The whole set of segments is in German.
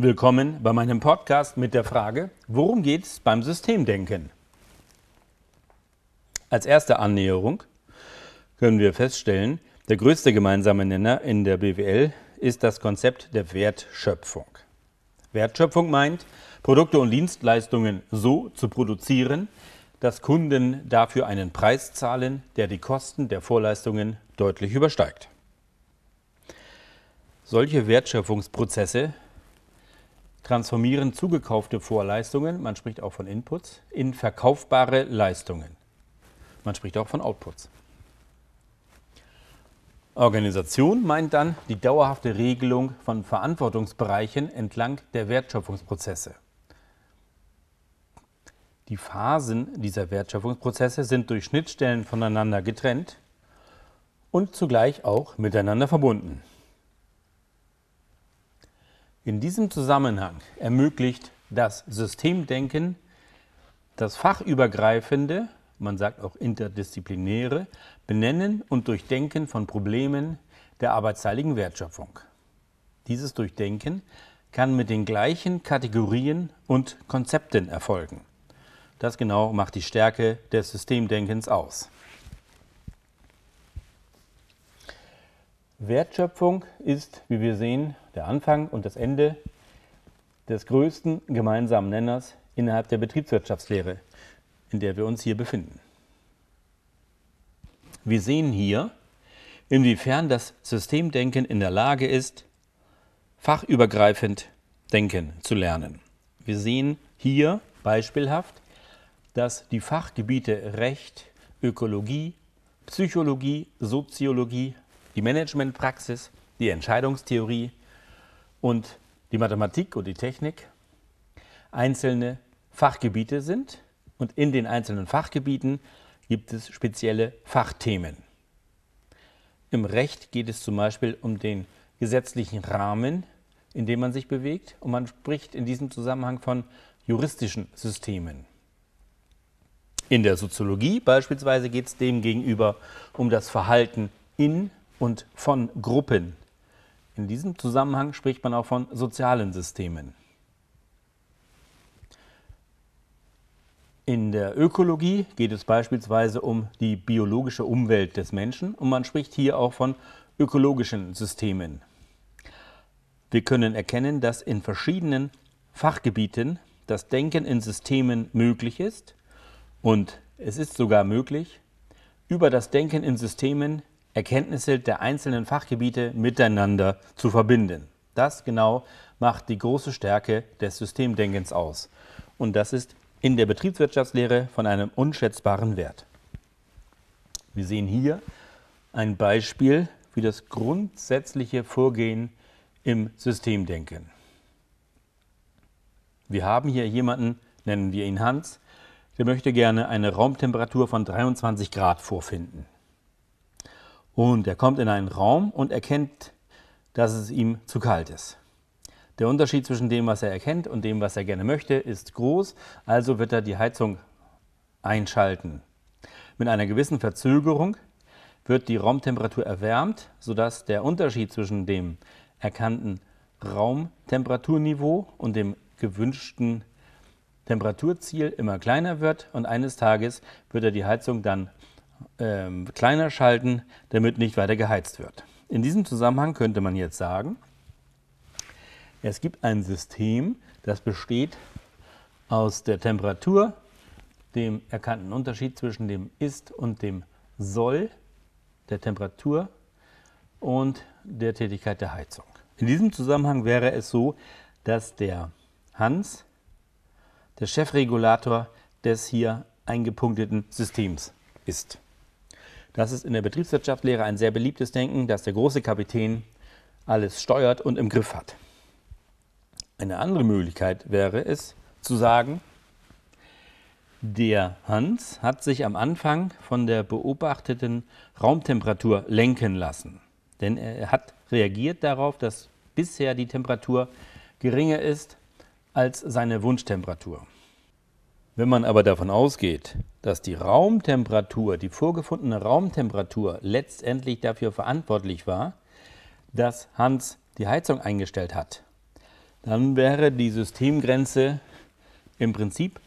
Willkommen bei meinem Podcast mit der Frage, worum geht es beim Systemdenken? Als erste Annäherung können wir feststellen, der größte gemeinsame Nenner in der BWL ist das Konzept der Wertschöpfung. Wertschöpfung meint, Produkte und Dienstleistungen so zu produzieren, dass Kunden dafür einen Preis zahlen, der die Kosten der Vorleistungen deutlich übersteigt. Solche Wertschöpfungsprozesse transformieren zugekaufte Vorleistungen, man spricht auch von Inputs, in verkaufbare Leistungen. Man spricht auch von Outputs. Organisation meint dann die dauerhafte Regelung von Verantwortungsbereichen entlang der Wertschöpfungsprozesse. Die Phasen dieser Wertschöpfungsprozesse sind durch Schnittstellen voneinander getrennt und zugleich auch miteinander verbunden. In diesem Zusammenhang ermöglicht das Systemdenken das fachübergreifende, man sagt auch interdisziplinäre, Benennen und Durchdenken von Problemen der arbeitsteiligen Wertschöpfung. Dieses Durchdenken kann mit den gleichen Kategorien und Konzepten erfolgen. Das genau macht die Stärke des Systemdenkens aus. Wertschöpfung ist, wie wir sehen, der Anfang und das Ende des größten gemeinsamen Nenners innerhalb der Betriebswirtschaftslehre, in der wir uns hier befinden. Wir sehen hier, inwiefern das Systemdenken in der Lage ist, fachübergreifend denken zu lernen. Wir sehen hier beispielhaft, dass die Fachgebiete Recht, Ökologie, Psychologie, Soziologie, die Managementpraxis, die Entscheidungstheorie und die Mathematik und die Technik einzelne Fachgebiete sind und in den einzelnen Fachgebieten gibt es spezielle Fachthemen. Im Recht geht es zum Beispiel um den gesetzlichen Rahmen, in dem man sich bewegt und man spricht in diesem Zusammenhang von juristischen Systemen. In der Soziologie beispielsweise geht es demgegenüber um das Verhalten in und von Gruppen. In diesem Zusammenhang spricht man auch von sozialen Systemen. In der Ökologie geht es beispielsweise um die biologische Umwelt des Menschen und man spricht hier auch von ökologischen Systemen. Wir können erkennen, dass in verschiedenen Fachgebieten das Denken in Systemen möglich ist und es ist sogar möglich, über das Denken in Systemen Erkenntnisse der einzelnen Fachgebiete miteinander zu verbinden. Das genau macht die große Stärke des Systemdenkens aus. Und das ist in der Betriebswirtschaftslehre von einem unschätzbaren Wert. Wir sehen hier ein Beispiel für das grundsätzliche Vorgehen im Systemdenken. Wir haben hier jemanden, nennen wir ihn Hans, der möchte gerne eine Raumtemperatur von 23 Grad vorfinden. Und er kommt in einen Raum und erkennt, dass es ihm zu kalt ist. Der Unterschied zwischen dem, was er erkennt und dem, was er gerne möchte, ist groß, also wird er die Heizung einschalten. Mit einer gewissen Verzögerung wird die Raumtemperatur erwärmt, sodass der Unterschied zwischen dem erkannten Raumtemperaturniveau und dem gewünschten Temperaturziel immer kleiner wird und eines Tages wird er die Heizung dann ähm, kleiner schalten, damit nicht weiter geheizt wird. In diesem Zusammenhang könnte man jetzt sagen, es gibt ein System, das besteht aus der Temperatur, dem erkannten Unterschied zwischen dem Ist und dem Soll der Temperatur und der Tätigkeit der Heizung. In diesem Zusammenhang wäre es so, dass der Hans der Chefregulator des hier eingepunkteten Systems ist. Das ist in der Betriebswirtschaftslehre ein sehr beliebtes Denken, dass der große Kapitän alles steuert und im Griff hat. Eine andere Möglichkeit wäre es zu sagen, der Hans hat sich am Anfang von der beobachteten Raumtemperatur lenken lassen. Denn er hat reagiert darauf, dass bisher die Temperatur geringer ist als seine Wunschtemperatur. Wenn man aber davon ausgeht, dass die Raumtemperatur, die vorgefundene Raumtemperatur letztendlich dafür verantwortlich war, dass Hans die Heizung eingestellt hat, dann wäre die Systemgrenze im Prinzip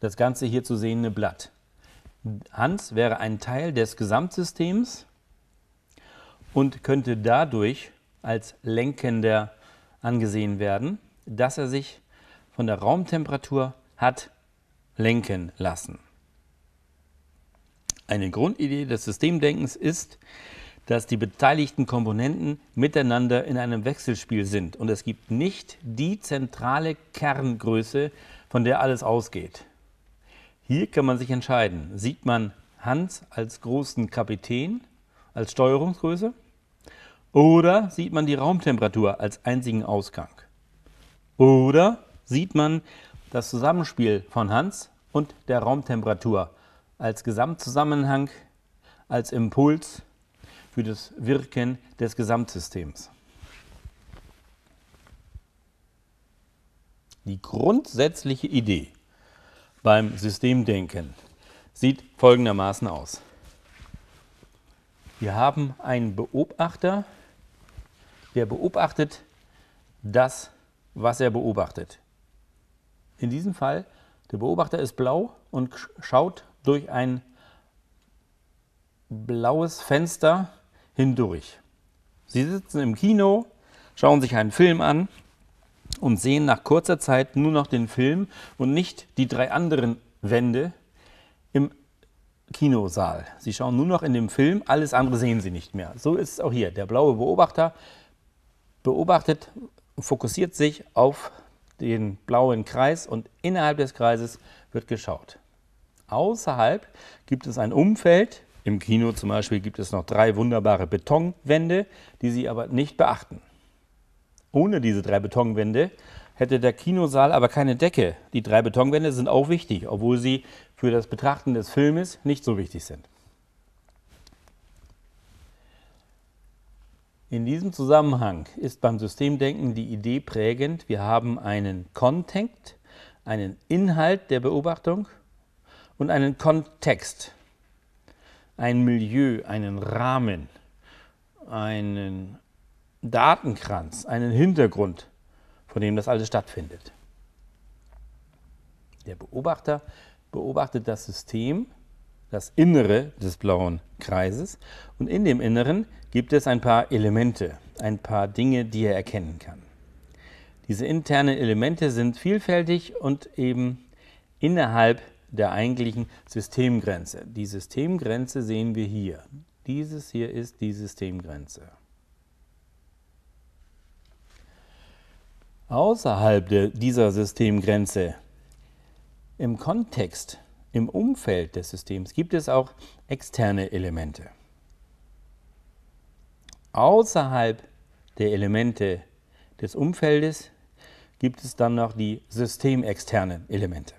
das ganze hier zu sehende Blatt. Hans wäre ein Teil des Gesamtsystems und könnte dadurch als lenkender angesehen werden, dass er sich von der Raumtemperatur hat lenken lassen. Eine Grundidee des Systemdenkens ist, dass die beteiligten Komponenten miteinander in einem Wechselspiel sind und es gibt nicht die zentrale Kerngröße, von der alles ausgeht. Hier kann man sich entscheiden. Sieht man Hans als großen Kapitän, als Steuerungsgröße oder sieht man die Raumtemperatur als einzigen Ausgang? Oder sieht man das Zusammenspiel von Hans und der Raumtemperatur als Gesamtzusammenhang, als Impuls für das Wirken des Gesamtsystems. Die grundsätzliche Idee beim Systemdenken sieht folgendermaßen aus. Wir haben einen Beobachter, der beobachtet das, was er beobachtet. In diesem Fall, der Beobachter ist blau und schaut durch ein blaues Fenster hindurch. Sie sitzen im Kino, schauen sich einen Film an und sehen nach kurzer Zeit nur noch den Film und nicht die drei anderen Wände im Kinosaal. Sie schauen nur noch in dem Film, alles andere sehen Sie nicht mehr. So ist es auch hier. Der blaue Beobachter beobachtet, fokussiert sich auf den blauen Kreis und innerhalb des Kreises wird geschaut. Außerhalb gibt es ein Umfeld, im Kino zum Beispiel gibt es noch drei wunderbare Betonwände, die Sie aber nicht beachten. Ohne diese drei Betonwände hätte der Kinosaal aber keine Decke. Die drei Betonwände sind auch wichtig, obwohl sie für das Betrachten des Filmes nicht so wichtig sind. In diesem Zusammenhang ist beim Systemdenken die Idee prägend, wir haben einen Kontext, einen Inhalt der Beobachtung und einen Kontext ein Milieu, einen Rahmen, einen Datenkranz, einen Hintergrund, von dem das alles stattfindet. Der Beobachter beobachtet das System, das Innere des blauen Kreises und in dem Inneren gibt es ein paar Elemente, ein paar Dinge, die er erkennen kann. Diese internen Elemente sind vielfältig und eben innerhalb der eigentlichen Systemgrenze. Die Systemgrenze sehen wir hier. Dieses hier ist die Systemgrenze. Außerhalb dieser Systemgrenze, im Kontext, im Umfeld des Systems, gibt es auch externe Elemente. Außerhalb der Elemente des Umfeldes gibt es dann noch die systemexternen Elemente.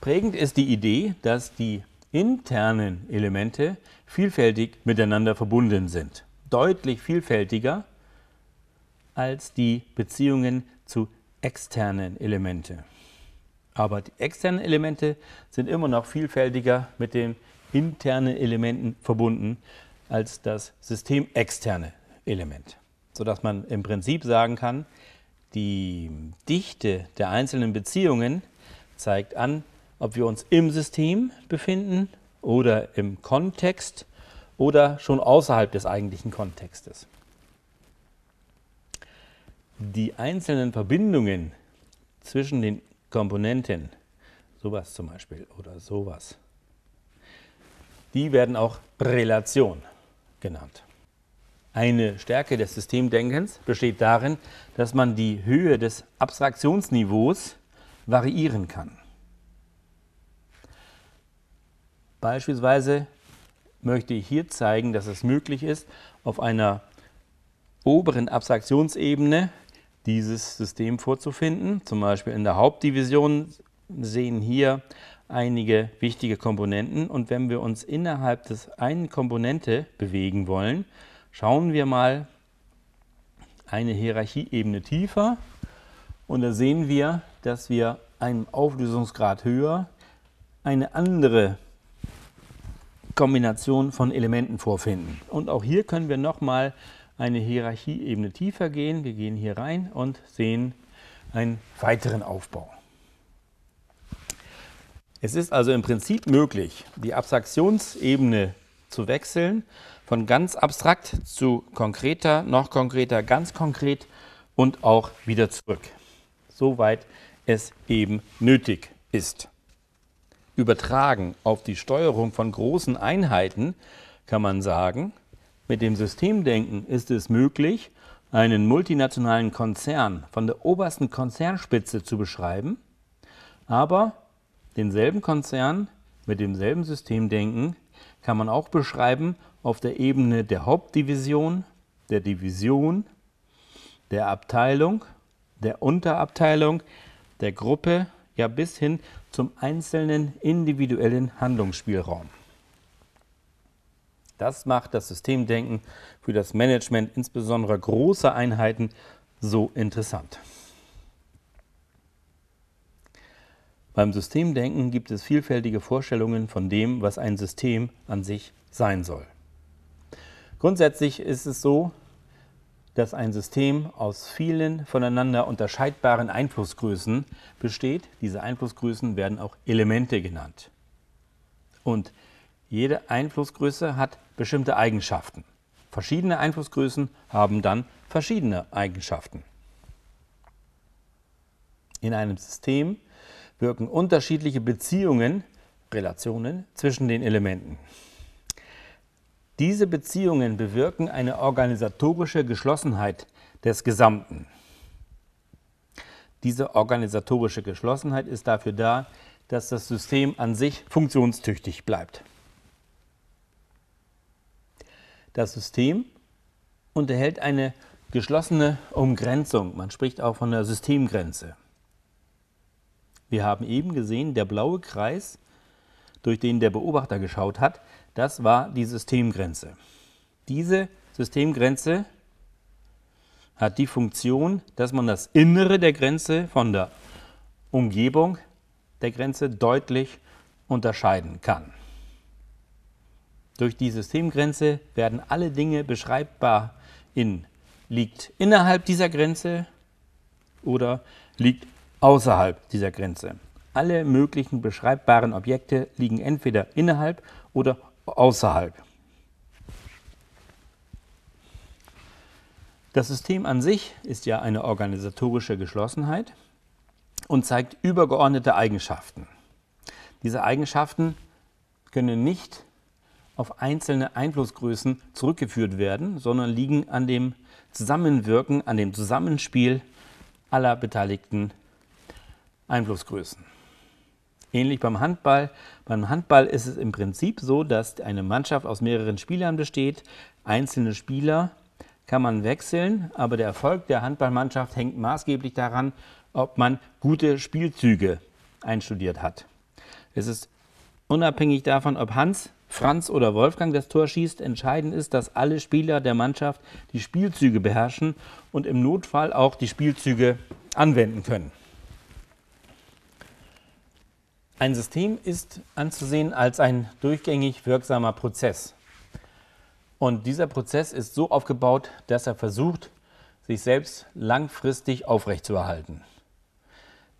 Prägend ist die Idee, dass die internen Elemente vielfältig miteinander verbunden sind. Deutlich vielfältiger als die Beziehungen zu externen Elemente. Aber die externen Elemente sind immer noch vielfältiger mit den internen Elementen verbunden als das systemexterne Element. Sodass man im Prinzip sagen kann, die Dichte der einzelnen Beziehungen zeigt an, ob wir uns im System befinden oder im Kontext oder schon außerhalb des eigentlichen Kontextes. Die einzelnen Verbindungen zwischen den Komponenten, sowas zum Beispiel oder sowas, die werden auch Relation genannt. Eine Stärke des Systemdenkens besteht darin, dass man die Höhe des Abstraktionsniveaus variieren kann. Beispielsweise möchte ich hier zeigen, dass es möglich ist, auf einer oberen Abstraktionsebene dieses System vorzufinden. Zum Beispiel in der Hauptdivision sehen hier einige wichtige Komponenten und wenn wir uns innerhalb des einen Komponente bewegen wollen, schauen wir mal eine Hierarchieebene tiefer und da sehen wir, dass wir einen Auflösungsgrad höher eine andere Kombination von Elementen vorfinden. Und auch hier können wir nochmal eine Hierarchieebene tiefer gehen. Wir gehen hier rein und sehen einen weiteren Aufbau. Es ist also im Prinzip möglich, die Abstraktionsebene zu wechseln, von ganz abstrakt zu konkreter, noch konkreter, ganz konkret und auch wieder zurück, soweit es eben nötig ist. Übertragen auf die Steuerung von großen Einheiten kann man sagen, mit dem Systemdenken ist es möglich, einen multinationalen Konzern von der obersten Konzernspitze zu beschreiben, aber denselben Konzern mit demselben Systemdenken kann man auch beschreiben auf der Ebene der Hauptdivision, der Division, der Abteilung, der Unterabteilung, der Gruppe, ja bis hin zum einzelnen individuellen Handlungsspielraum. Das macht das Systemdenken für das Management insbesondere großer Einheiten so interessant. Beim Systemdenken gibt es vielfältige Vorstellungen von dem, was ein System an sich sein soll. Grundsätzlich ist es so, dass ein System aus vielen voneinander unterscheidbaren Einflussgrößen besteht. Diese Einflussgrößen werden auch Elemente genannt. Und jede Einflussgröße hat bestimmte Eigenschaften. Verschiedene Einflussgrößen haben dann verschiedene Eigenschaften. In einem System wirken unterschiedliche Beziehungen, Relationen zwischen den Elementen. Diese Beziehungen bewirken eine organisatorische Geschlossenheit des Gesamten. Diese organisatorische Geschlossenheit ist dafür da, dass das System an sich funktionstüchtig bleibt. Das System unterhält eine geschlossene Umgrenzung. Man spricht auch von der Systemgrenze. Wir haben eben gesehen, der blaue Kreis, durch den der Beobachter geschaut hat, das war die Systemgrenze. Diese Systemgrenze hat die Funktion, dass man das Innere der Grenze von der Umgebung der Grenze deutlich unterscheiden kann. Durch die Systemgrenze werden alle Dinge beschreibbar in liegt innerhalb dieser Grenze oder liegt außerhalb dieser Grenze. Alle möglichen beschreibbaren Objekte liegen entweder innerhalb oder außerhalb. Das System an sich ist ja eine organisatorische Geschlossenheit und zeigt übergeordnete Eigenschaften. Diese Eigenschaften können nicht auf einzelne Einflussgrößen zurückgeführt werden, sondern liegen an dem Zusammenwirken, an dem Zusammenspiel aller beteiligten Einflussgrößen. Ähnlich beim Handball. Beim Handball ist es im Prinzip so, dass eine Mannschaft aus mehreren Spielern besteht. Einzelne Spieler kann man wechseln, aber der Erfolg der Handballmannschaft hängt maßgeblich daran, ob man gute Spielzüge einstudiert hat. Es ist unabhängig davon, ob Hans, Franz oder Wolfgang das Tor schießt, entscheidend ist, dass alle Spieler der Mannschaft die Spielzüge beherrschen und im Notfall auch die Spielzüge anwenden können. Ein System ist anzusehen als ein durchgängig wirksamer Prozess. Und dieser Prozess ist so aufgebaut, dass er versucht, sich selbst langfristig aufrechtzuerhalten.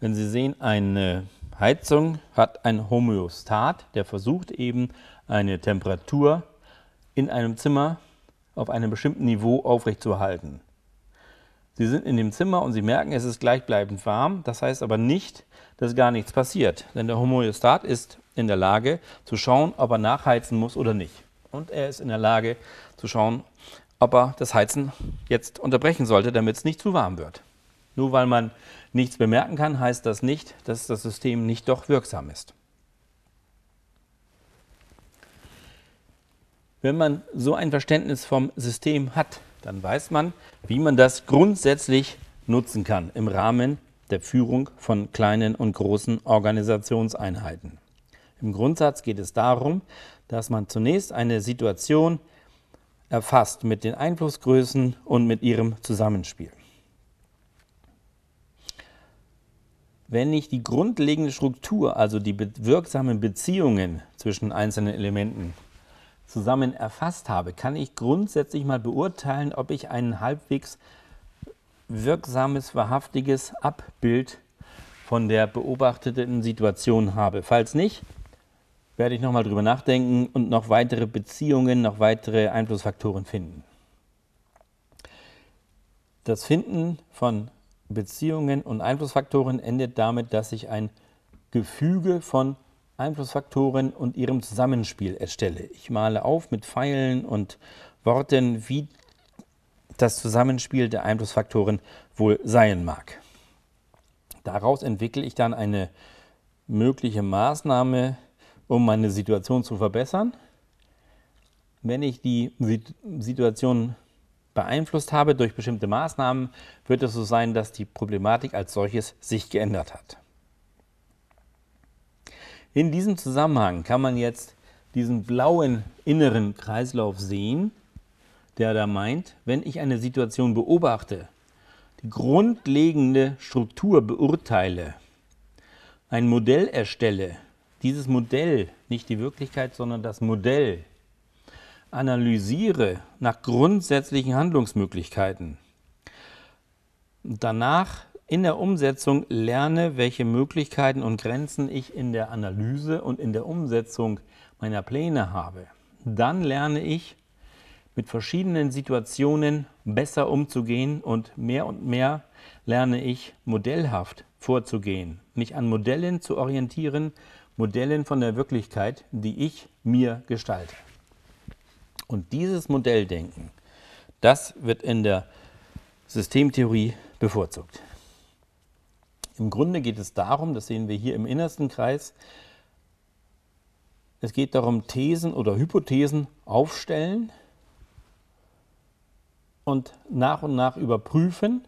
Wenn Sie sehen, eine Heizung hat ein Homöostat, der versucht eben eine Temperatur in einem Zimmer auf einem bestimmten Niveau aufrechtzuerhalten. Sie sind in dem Zimmer und Sie merken, es ist gleichbleibend warm. Das heißt aber nicht, dass gar nichts passiert. Denn der Homöostat ist in der Lage zu schauen, ob er nachheizen muss oder nicht. Und er ist in der Lage zu schauen, ob er das Heizen jetzt unterbrechen sollte, damit es nicht zu warm wird. Nur weil man nichts bemerken kann, heißt das nicht, dass das System nicht doch wirksam ist. Wenn man so ein Verständnis vom System hat, dann weiß man, wie man das grundsätzlich nutzen kann im Rahmen der Führung von kleinen und großen Organisationseinheiten. Im Grundsatz geht es darum, dass man zunächst eine Situation erfasst mit den Einflussgrößen und mit ihrem Zusammenspiel. Wenn ich die grundlegende Struktur, also die wirksamen Beziehungen zwischen einzelnen Elementen zusammen erfasst habe, kann ich grundsätzlich mal beurteilen, ob ich ein halbwegs wirksames, wahrhaftiges Abbild von der beobachteten Situation habe. Falls nicht, werde ich nochmal drüber nachdenken und noch weitere Beziehungen, noch weitere Einflussfaktoren finden. Das Finden von Beziehungen und Einflussfaktoren endet damit, dass ich ein Gefüge von Einflussfaktoren und ihrem Zusammenspiel erstelle. Ich male auf mit Pfeilen und Worten, wie das Zusammenspiel der Einflussfaktoren wohl sein mag. Daraus entwickle ich dann eine mögliche Maßnahme, um meine Situation zu verbessern. Wenn ich die Situation beeinflusst habe durch bestimmte Maßnahmen, wird es so sein, dass die Problematik als solches sich geändert hat. In diesem Zusammenhang kann man jetzt diesen blauen inneren Kreislauf sehen, der da meint, wenn ich eine Situation beobachte, die grundlegende Struktur beurteile, ein Modell erstelle, dieses Modell, nicht die Wirklichkeit, sondern das Modell, analysiere nach grundsätzlichen Handlungsmöglichkeiten, danach in der Umsetzung lerne, welche Möglichkeiten und Grenzen ich in der Analyse und in der Umsetzung meiner Pläne habe. Dann lerne ich, mit verschiedenen Situationen besser umzugehen und mehr und mehr lerne ich modellhaft vorzugehen, mich an Modellen zu orientieren, Modellen von der Wirklichkeit, die ich mir gestalte. Und dieses Modelldenken, das wird in der Systemtheorie bevorzugt. Im Grunde geht es darum, das sehen wir hier im innersten Kreis, es geht darum, Thesen oder Hypothesen aufstellen und nach und nach überprüfen,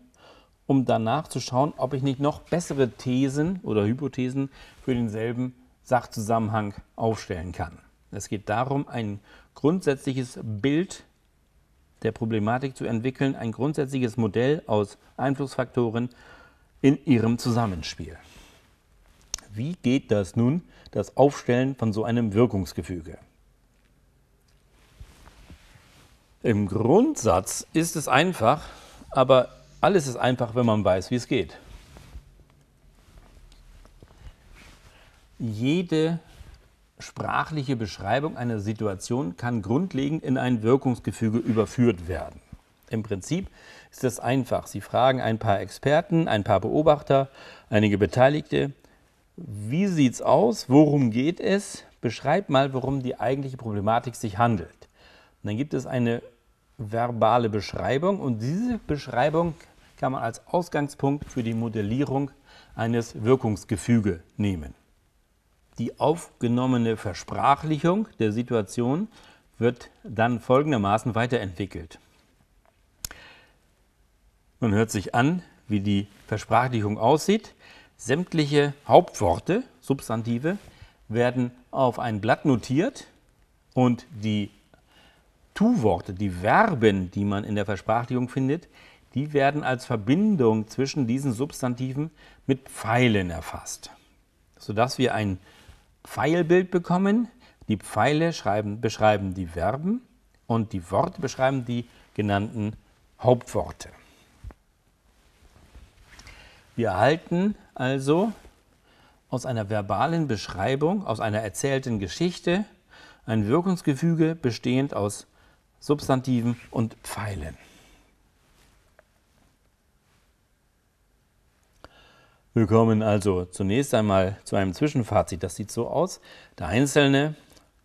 um danach zu schauen, ob ich nicht noch bessere Thesen oder Hypothesen für denselben Sachzusammenhang aufstellen kann. Es geht darum, ein grundsätzliches Bild der Problematik zu entwickeln, ein grundsätzliches Modell aus Einflussfaktoren in ihrem Zusammenspiel. Wie geht das nun, das Aufstellen von so einem Wirkungsgefüge? Im Grundsatz ist es einfach, aber alles ist einfach, wenn man weiß, wie es geht. Jede sprachliche Beschreibung einer Situation kann grundlegend in ein Wirkungsgefüge überführt werden. Im Prinzip ist das einfach. Sie fragen ein paar Experten, ein paar Beobachter, einige Beteiligte, wie sieht es aus, worum geht es, beschreib mal, worum die eigentliche Problematik sich handelt. Und dann gibt es eine verbale Beschreibung und diese Beschreibung kann man als Ausgangspunkt für die Modellierung eines Wirkungsgefüge nehmen. Die aufgenommene Versprachlichung der Situation wird dann folgendermaßen weiterentwickelt. Man hört sich an, wie die Versprachlichung aussieht. Sämtliche Hauptworte, Substantive, werden auf ein Blatt notiert und die Tu-Worte, die Verben, die man in der Versprachlichung findet, die werden als Verbindung zwischen diesen Substantiven mit Pfeilen erfasst, sodass wir ein Pfeilbild bekommen. Die Pfeile schreiben, beschreiben die Verben und die Worte beschreiben die genannten Hauptworte. Wir erhalten also aus einer verbalen Beschreibung, aus einer erzählten Geschichte ein Wirkungsgefüge bestehend aus Substantiven und Pfeilen. Wir kommen also zunächst einmal zu einem Zwischenfazit. Das sieht so aus. Der Einzelne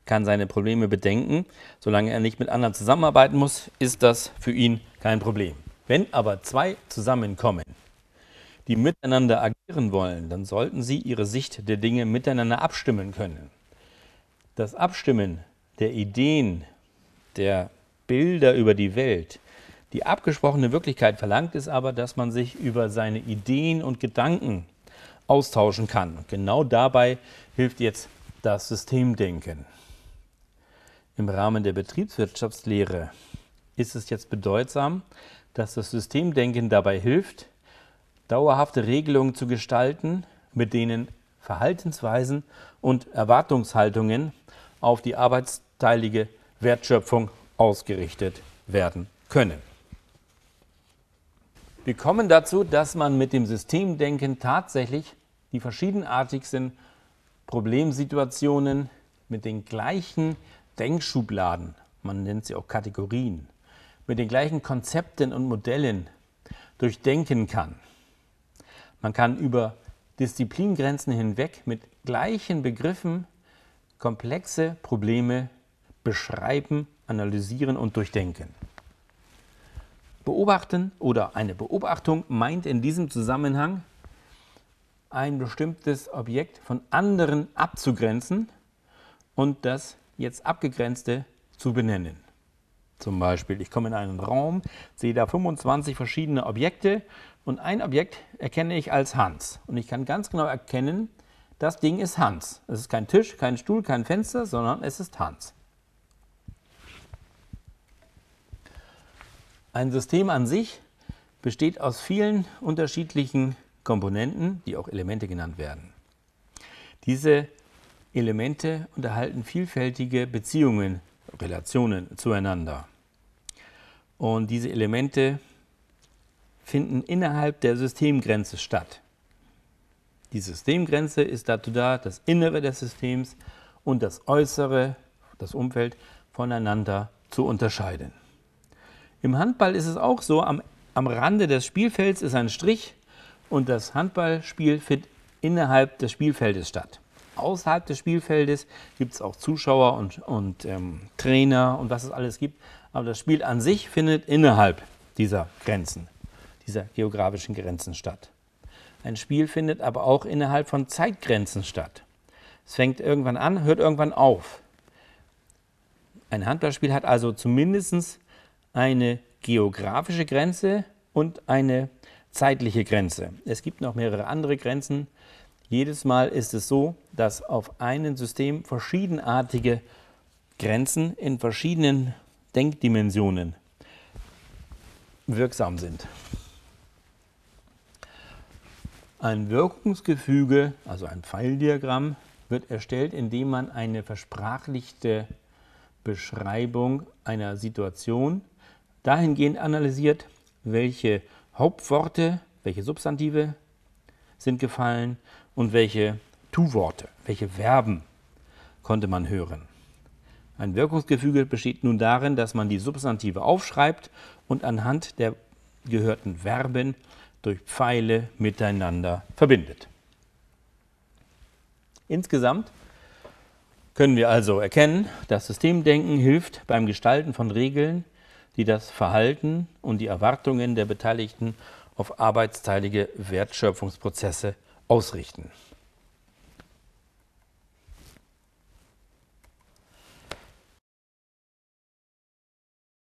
kann seine Probleme bedenken. Solange er nicht mit anderen zusammenarbeiten muss, ist das für ihn kein Problem. Wenn aber zwei zusammenkommen, die miteinander agieren wollen, dann sollten sie ihre Sicht der Dinge miteinander abstimmen können. Das Abstimmen der Ideen, der Bilder über die Welt, die abgesprochene Wirklichkeit verlangt es aber, dass man sich über seine Ideen und Gedanken austauschen kann. Genau dabei hilft jetzt das Systemdenken. Im Rahmen der Betriebswirtschaftslehre ist es jetzt bedeutsam, dass das Systemdenken dabei hilft, dauerhafte Regelungen zu gestalten, mit denen Verhaltensweisen und Erwartungshaltungen auf die arbeitsteilige Wertschöpfung ausgerichtet werden können. Wir kommen dazu, dass man mit dem Systemdenken tatsächlich die verschiedenartigsten Problemsituationen mit den gleichen Denkschubladen, man nennt sie auch Kategorien, mit den gleichen Konzepten und Modellen durchdenken kann. Man kann über Disziplingrenzen hinweg mit gleichen Begriffen komplexe Probleme beschreiben, analysieren und durchdenken. Beobachten oder eine Beobachtung meint in diesem Zusammenhang, ein bestimmtes Objekt von anderen abzugrenzen und das jetzt abgegrenzte zu benennen. Zum Beispiel, ich komme in einen Raum, sehe da 25 verschiedene Objekte und ein Objekt erkenne ich als Hans. Und ich kann ganz genau erkennen, das Ding ist Hans. Es ist kein Tisch, kein Stuhl, kein Fenster, sondern es ist Hans. Ein System an sich besteht aus vielen unterschiedlichen Komponenten, die auch Elemente genannt werden. Diese Elemente unterhalten vielfältige Beziehungen, Relationen zueinander. Und diese Elemente finden innerhalb der Systemgrenze statt. Die Systemgrenze ist dazu da, das Innere des Systems und das Äußere, das Umfeld, voneinander zu unterscheiden. Im Handball ist es auch so, am, am Rande des Spielfelds ist ein Strich und das Handballspiel findet innerhalb des Spielfeldes statt. Außerhalb des Spielfeldes gibt es auch Zuschauer und, und ähm, Trainer und was es alles gibt. Aber das Spiel an sich findet innerhalb dieser Grenzen, dieser geografischen Grenzen statt. Ein Spiel findet aber auch innerhalb von Zeitgrenzen statt. Es fängt irgendwann an, hört irgendwann auf. Ein Handballspiel hat also zumindest eine geografische Grenze und eine zeitliche Grenze. Es gibt noch mehrere andere Grenzen. Jedes Mal ist es so, dass auf einem System verschiedenartige Grenzen in verschiedenen Denkdimensionen wirksam sind. Ein Wirkungsgefüge, also ein Pfeildiagramm, wird erstellt, indem man eine versprachlichte Beschreibung einer Situation dahingehend analysiert, welche Hauptworte, welche Substantive sind gefallen und welche Tu-Worte, welche Verben konnte man hören. Ein Wirkungsgefüge besteht nun darin, dass man die Substantive aufschreibt und anhand der gehörten Verben durch Pfeile miteinander verbindet. Insgesamt können wir also erkennen, das Systemdenken hilft beim Gestalten von Regeln, die das Verhalten und die Erwartungen der Beteiligten auf arbeitsteilige Wertschöpfungsprozesse ausrichten.